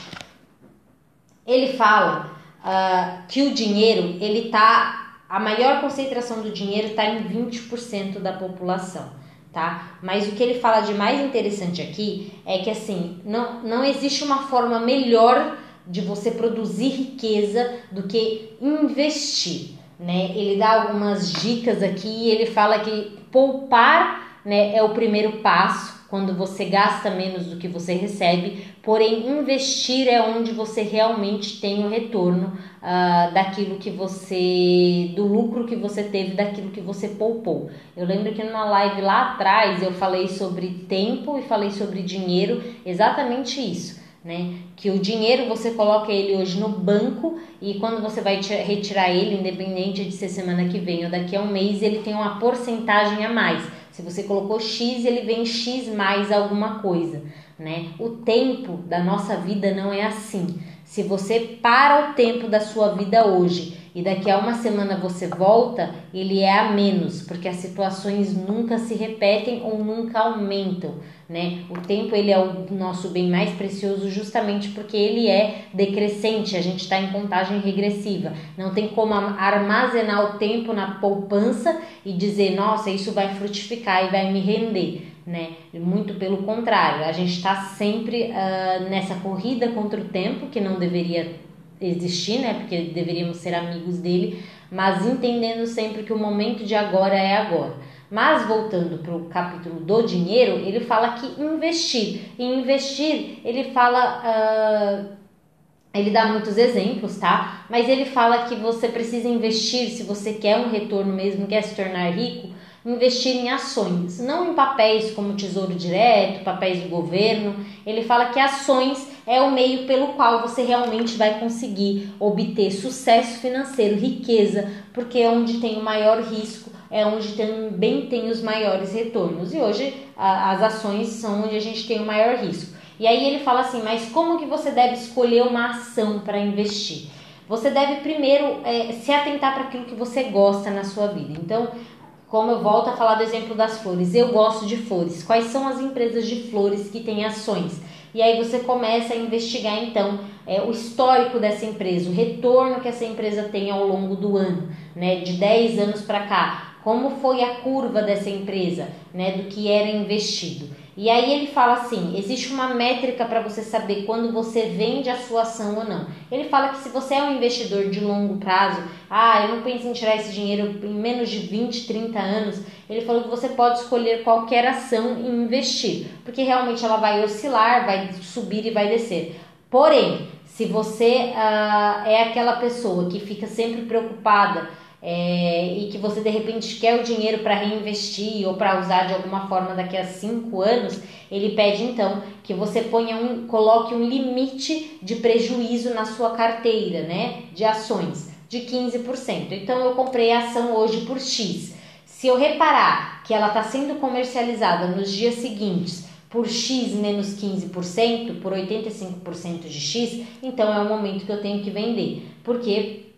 Speaker 1: Ele fala uh, que o dinheiro, ele tá. A maior concentração do dinheiro está em 20% da população tá? Mas o que ele fala de mais interessante aqui é que assim, não, não existe uma forma melhor de você produzir riqueza do que investir, né? Ele dá algumas dicas aqui ele fala que poupar, né, é o primeiro passo quando você gasta menos do que você recebe, porém investir é onde você realmente tem o retorno uh, daquilo que você, do lucro que você teve, daquilo que você poupou. Eu lembro que numa live lá atrás eu falei sobre tempo e falei sobre dinheiro, exatamente isso. Né? Que o dinheiro você coloca ele hoje no banco e quando você vai retirar ele, independente de ser semana que vem ou daqui a um mês, ele tem uma porcentagem a mais. Se você colocou X, ele vem X mais alguma coisa, né? O tempo da nossa vida não é assim. Se você para o tempo da sua vida hoje e daqui a uma semana você volta, ele é a menos, porque as situações nunca se repetem ou nunca aumentam, né? O tempo ele é o nosso bem mais precioso justamente porque ele é decrescente, a gente está em contagem regressiva. Não tem como armazenar o tempo na poupança e dizer, nossa, isso vai frutificar e vai me render. Né? Muito pelo contrário, a gente está sempre uh, nessa corrida contra o tempo que não deveria existir, né? Porque deveríamos ser amigos dele, mas entendendo sempre que o momento de agora é agora. Mas voltando para o capítulo do dinheiro, ele fala que investir. E investir, ele fala. Uh, ele dá muitos exemplos, tá? Mas ele fala que você precisa investir se você quer um retorno mesmo, quer se tornar rico, investir em ações, não em papéis como Tesouro Direto, papéis do governo. Ele fala que ações é o meio pelo qual você realmente vai conseguir obter sucesso financeiro, riqueza, porque é onde tem o maior risco, é onde também tem os maiores retornos. E hoje a, as ações são onde a gente tem o maior risco. E aí ele fala assim, mas como que você deve escolher uma ação para investir? Você deve primeiro é, se atentar para aquilo que você gosta na sua vida. Então, como eu volto a falar do exemplo das flores, eu gosto de flores. Quais são as empresas de flores que têm ações? E aí você começa a investigar então é, o histórico dessa empresa, o retorno que essa empresa tem ao longo do ano, né, de 10 anos para cá. Como foi a curva dessa empresa, né, do que era investido. E aí ele fala assim: existe uma métrica para você saber quando você vende a sua ação ou não. Ele fala que se você é um investidor de longo prazo, ah, eu não penso em tirar esse dinheiro em menos de 20, 30 anos, ele falou que você pode escolher qualquer ação e investir, porque realmente ela vai oscilar, vai subir e vai descer. Porém, se você uh, é aquela pessoa que fica sempre preocupada é, e que você de repente quer o dinheiro para reinvestir ou para usar de alguma forma daqui a cinco anos, ele pede então que você ponha um, coloque um limite de prejuízo na sua carteira, né, de ações de 15%. Então eu comprei a ação hoje por X. Se eu reparar que ela está sendo comercializada nos dias seguintes por X menos 15%, por 85% de X, então é o momento que eu tenho que vender. Porque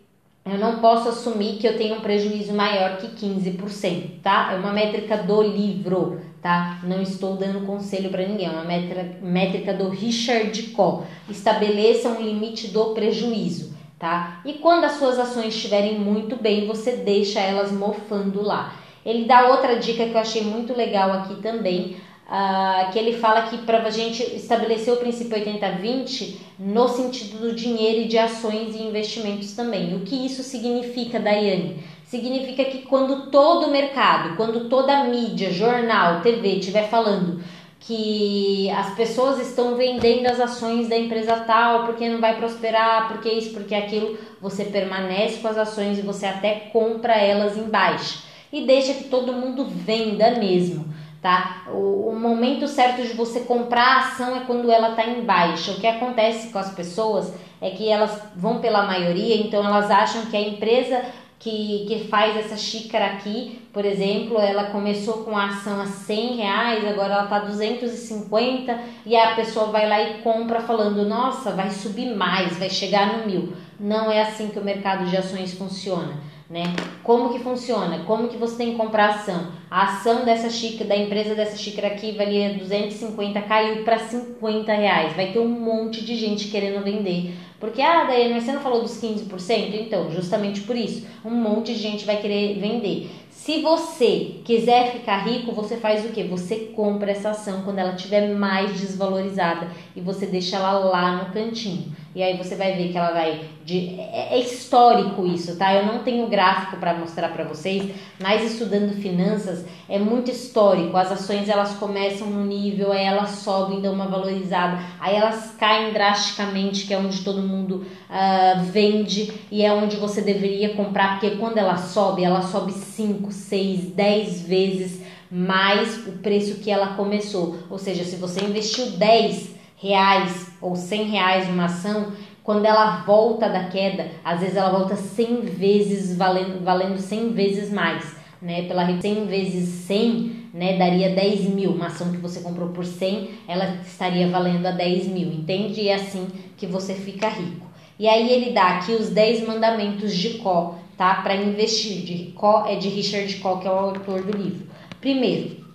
Speaker 1: eu não posso assumir que eu tenho um prejuízo maior que 15%, tá? É uma métrica do livro, tá? Não estou dando conselho para ninguém, é uma métrica, métrica do Richard Koch. Estabeleça um limite do prejuízo, tá? E quando as suas ações estiverem muito bem, você deixa elas mofando lá. Ele dá outra dica que eu achei muito legal aqui também, Uh, que ele fala que para a gente estabelecer o princípio 80-20 no sentido do dinheiro e de ações e investimentos também. O que isso significa, Daiane? Significa que quando todo o mercado, quando toda a mídia, jornal, TV estiver falando que as pessoas estão vendendo as ações da empresa tal porque não vai prosperar, porque isso, porque aquilo, você permanece com as ações e você até compra elas em baixa e deixa que todo mundo venda mesmo tá? O, o, momento certo de você comprar a ação é quando ela está em baixa. O que acontece com as pessoas é que elas vão pela maioria, então elas acham que a empresa que, que faz essa xícara aqui, por exemplo, ela começou com a ação a 100 reais, agora ela tá 250 e a pessoa vai lá e compra falando, nossa, vai subir mais, vai chegar no mil. Não é assim que o mercado de ações funciona né? Como que funciona? Como que você tem que comprar ação? A ação dessa xícara, da empresa dessa xícara aqui valia 250, caiu para 50 reais. Vai ter um monte de gente querendo vender. Porque, ah, daí você não falou dos 15%? Então, justamente por isso, um monte de gente vai querer vender. Se você quiser ficar rico, você faz o que? Você compra essa ação quando ela estiver mais desvalorizada e você deixa ela lá no cantinho. E aí você vai ver que ela vai de é, é histórico isso, tá? Eu não tenho gráfico para mostrar para vocês, mas estudando finanças é muito histórico. As ações elas começam no nível, aí elas sobem, dão uma valorizada, aí elas caem drasticamente, que é onde todo mundo uh, vende e é onde você deveria comprar, porque quando ela sobe, ela sobe 5, 6, 10 vezes mais o preço que ela começou. Ou seja, se você investiu 10 reais ou 100 reais numa ação, quando ela volta da queda, às vezes ela volta 100 vezes, valendo, valendo 100 vezes mais. Né, pela 100 vezes 100, né, daria 10 mil. Uma ação que você comprou por 100, ela estaria valendo a 10 mil, entende? E é assim que você fica rico. E aí ele dá aqui os 10 mandamentos de Có, tá? Para investir. De Có é de Richard Có, que é o autor do livro. Primeiro,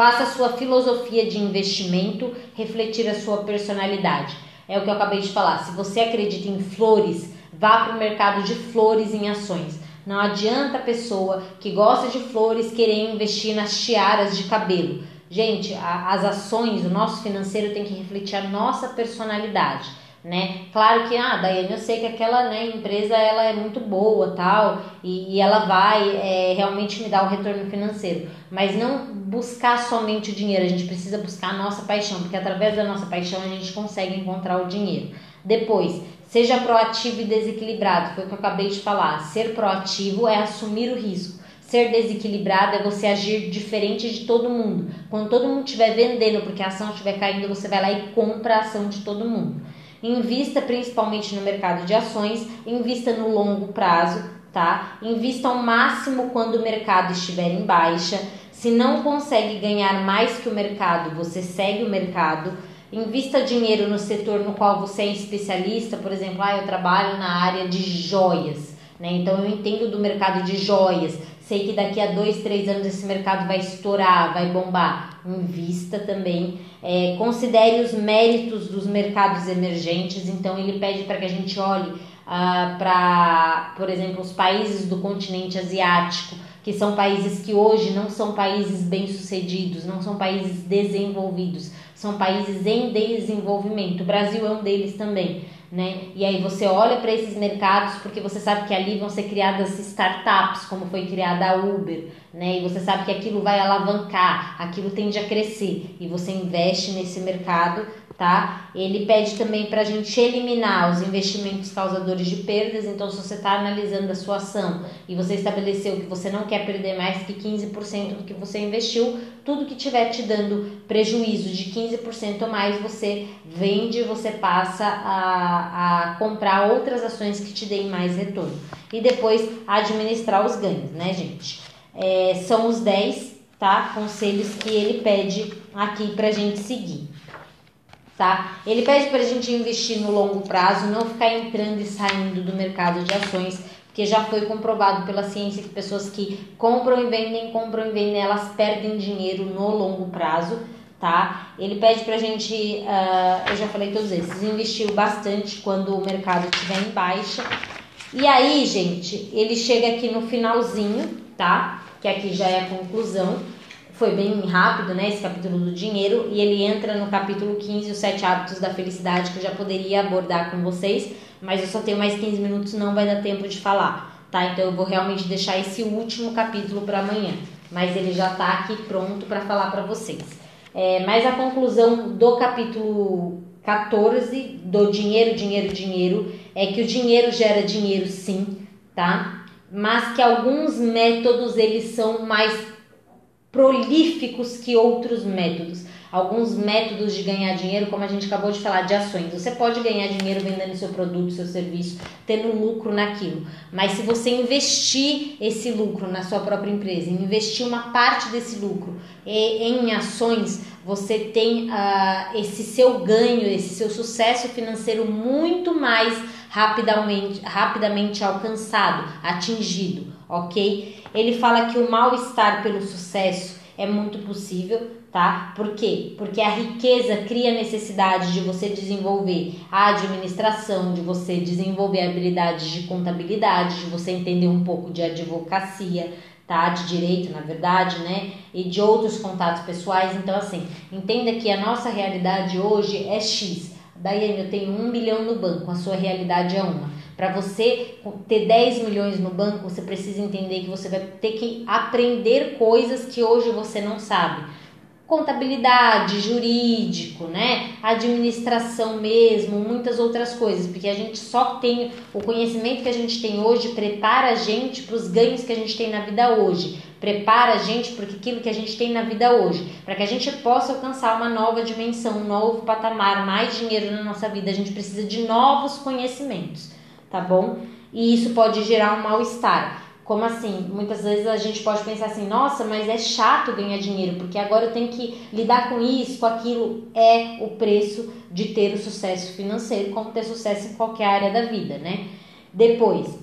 Speaker 1: faça a sua filosofia de investimento refletir a sua personalidade. É o que eu acabei de falar. Se você acredita em flores, vá para o mercado de flores em ações. Não adianta a pessoa que gosta de flores querer investir nas tiaras de cabelo. Gente, a, as ações, o nosso financeiro tem que refletir a nossa personalidade né? Claro que, ah, Daiane, eu sei que aquela né, empresa ela é muito boa tal e, e ela vai é, realmente me dar o retorno financeiro, mas não buscar somente o dinheiro, a gente precisa buscar a nossa paixão, porque através da nossa paixão a gente consegue encontrar o dinheiro. Depois, seja proativo e desequilibrado, foi o que eu acabei de falar. Ser proativo é assumir o risco. Ser desequilibrado é você agir diferente de todo mundo. Quando todo mundo estiver vendendo porque a ação estiver caindo, você vai lá e compra a ação de todo mundo. Invista principalmente no mercado de ações, invista no longo prazo, tá? Invista ao máximo quando o mercado estiver em baixa. Se não consegue ganhar mais que o mercado, você segue o mercado. Invista dinheiro no setor no qual você é especialista, por exemplo, ah, eu trabalho na área de joias, né? Então eu entendo do mercado de joias sei que daqui a dois, três anos esse mercado vai estourar, vai bombar. Invista também. É, considere os méritos dos mercados emergentes. Então, ele pede para que a gente olhe ah, para, por exemplo, os países do continente asiático, que são países que hoje não são países bem-sucedidos, não são países desenvolvidos, são países em desenvolvimento. O Brasil é um deles também né? E aí você olha para esses mercados porque você sabe que ali vão ser criadas startups, como foi criada a Uber, né? E você sabe que aquilo vai alavancar, aquilo tende a crescer e você investe nesse mercado tá? Ele pede também para a gente eliminar os investimentos causadores de perdas. Então, se você está analisando a sua ação e você estabeleceu que você não quer perder mais que 15% do que você investiu, tudo que estiver te dando prejuízo de 15% ou mais, você vende, você passa a, a comprar outras ações que te deem mais retorno. E depois administrar os ganhos, né, gente? É, são os 10 tá, conselhos que ele pede aqui para a gente seguir tá? Ele pede para a gente investir no longo prazo, não ficar entrando e saindo do mercado de ações, porque já foi comprovado pela ciência que pessoas que compram e vendem, compram e vendem, elas perdem dinheiro no longo prazo, tá? Ele pede pra gente, uh, eu já falei todos esses, investir bastante quando o mercado estiver em baixa. E aí, gente, ele chega aqui no finalzinho, tá? Que aqui já é a conclusão. Foi bem rápido, né? Esse capítulo do dinheiro. E ele entra no capítulo 15, os sete hábitos da felicidade, que eu já poderia abordar com vocês mas eu só tenho mais 15 minutos, não vai dar tempo de falar, tá? Então eu vou realmente deixar esse último capítulo para amanhã, mas ele já tá aqui pronto para falar para vocês. É, mas a conclusão do capítulo 14 do dinheiro, dinheiro, dinheiro é que o dinheiro gera dinheiro sim, tá? Mas que alguns métodos eles são mais prolíficos que outros métodos alguns métodos de ganhar dinheiro, como a gente acabou de falar, de ações. Você pode ganhar dinheiro vendendo seu produto, seu serviço, tendo lucro naquilo. Mas se você investir esse lucro na sua própria empresa, investir uma parte desse lucro em ações, você tem uh, esse seu ganho, esse seu sucesso financeiro muito mais rapidamente, rapidamente alcançado, atingido, ok? Ele fala que o mal-estar pelo sucesso é muito possível, tá? Por quê? Porque a riqueza cria necessidade de você desenvolver a administração, de você desenvolver habilidades de contabilidade, de você entender um pouco de advocacia, tá? De direito, na verdade, né? E de outros contatos pessoais. Então, assim, entenda que a nossa realidade hoje é X. Daiane, eu tenho um milhão no banco, a sua realidade é uma. Para você ter 10 milhões no banco, você precisa entender que você vai ter que aprender coisas que hoje você não sabe. Contabilidade, jurídico, né? Administração mesmo, muitas outras coisas, porque a gente só tem o conhecimento que a gente tem hoje prepara a gente para os ganhos que a gente tem na vida hoje, prepara a gente para aquilo que a gente tem na vida hoje, para que a gente possa alcançar uma nova dimensão, um novo patamar, mais dinheiro na nossa vida, a gente precisa de novos conhecimentos, tá bom? E isso pode gerar um mal-estar. Como assim? Muitas vezes a gente pode pensar assim, nossa, mas é chato ganhar dinheiro, porque agora eu tenho que lidar com isso, com aquilo. É o preço de ter o sucesso financeiro, como ter sucesso em qualquer área da vida, né? Depois,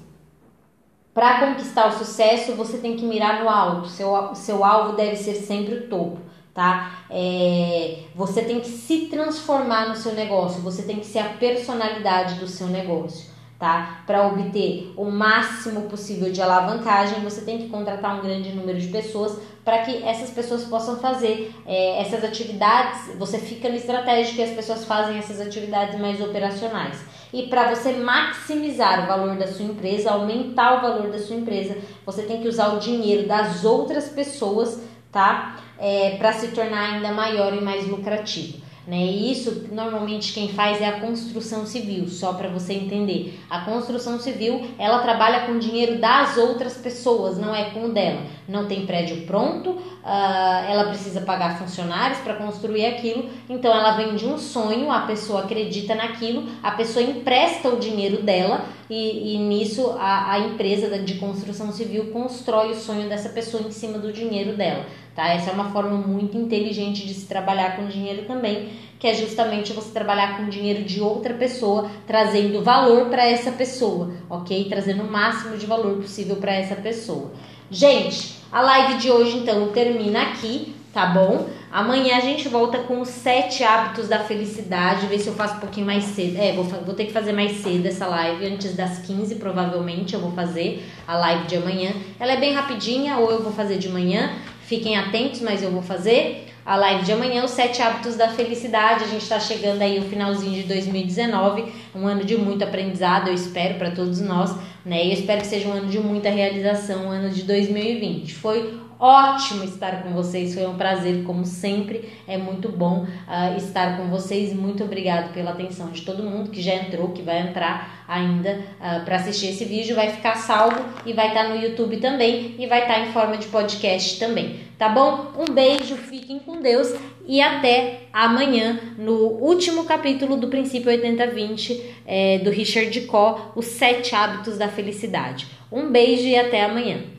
Speaker 1: para conquistar o sucesso, você tem que mirar no alto. Seu, seu alvo deve ser sempre o topo, tá? É, você tem que se transformar no seu negócio, você tem que ser a personalidade do seu negócio tá? Para obter o máximo possível de alavancagem, você tem que contratar um grande número de pessoas para que essas pessoas possam fazer é, essas atividades. Você fica no estratégico e as pessoas fazem essas atividades mais operacionais. E para você maximizar o valor da sua empresa, aumentar o valor da sua empresa, você tem que usar o dinheiro das outras pessoas, tá? É, para se tornar ainda maior e mais lucrativo. Né? E isso normalmente quem faz é a construção civil, só para você entender. A construção civil ela trabalha com dinheiro das outras pessoas, não é com o dela. Não tem prédio pronto, uh, ela precisa pagar funcionários para construir aquilo, então ela vende um sonho, a pessoa acredita naquilo, a pessoa empresta o dinheiro dela e, e nisso a, a empresa de construção civil constrói o sonho dessa pessoa em cima do dinheiro dela tá? Essa é uma forma muito inteligente de se trabalhar com dinheiro também, que é justamente você trabalhar com dinheiro de outra pessoa, trazendo valor para essa pessoa, ok? Trazendo o máximo de valor possível para essa pessoa. Gente, a live de hoje então termina aqui, tá bom? Amanhã a gente volta com os sete hábitos da felicidade. Ver se eu faço um pouquinho mais cedo. É, vou, vou ter que fazer mais cedo essa live. Antes das 15, provavelmente, eu vou fazer a live de amanhã. Ela é bem rapidinha, ou eu vou fazer de manhã. Fiquem atentos, mas eu vou fazer a live de amanhã, os sete hábitos da felicidade. A gente está chegando aí o finalzinho de 2019, um ano de muito aprendizado, eu espero para todos nós, né? E eu espero que seja um ano de muita realização, um ano de 2020. Foi ótimo estar com vocês, foi um prazer, como sempre. É muito bom uh, estar com vocês. Muito obrigado pela atenção de todo mundo que já entrou, que vai entrar ainda uh, ah, para assistir esse vídeo. Vai ficar salvo e vai estar tá no YouTube também e vai estar tá em forma de podcast também. Tá bom? Um beijo, fiquem com Deus e até amanhã no último capítulo do Princípio 80-20 é, do Richard Coe, Os Sete Hábitos da Felicidade. Um beijo e até amanhã.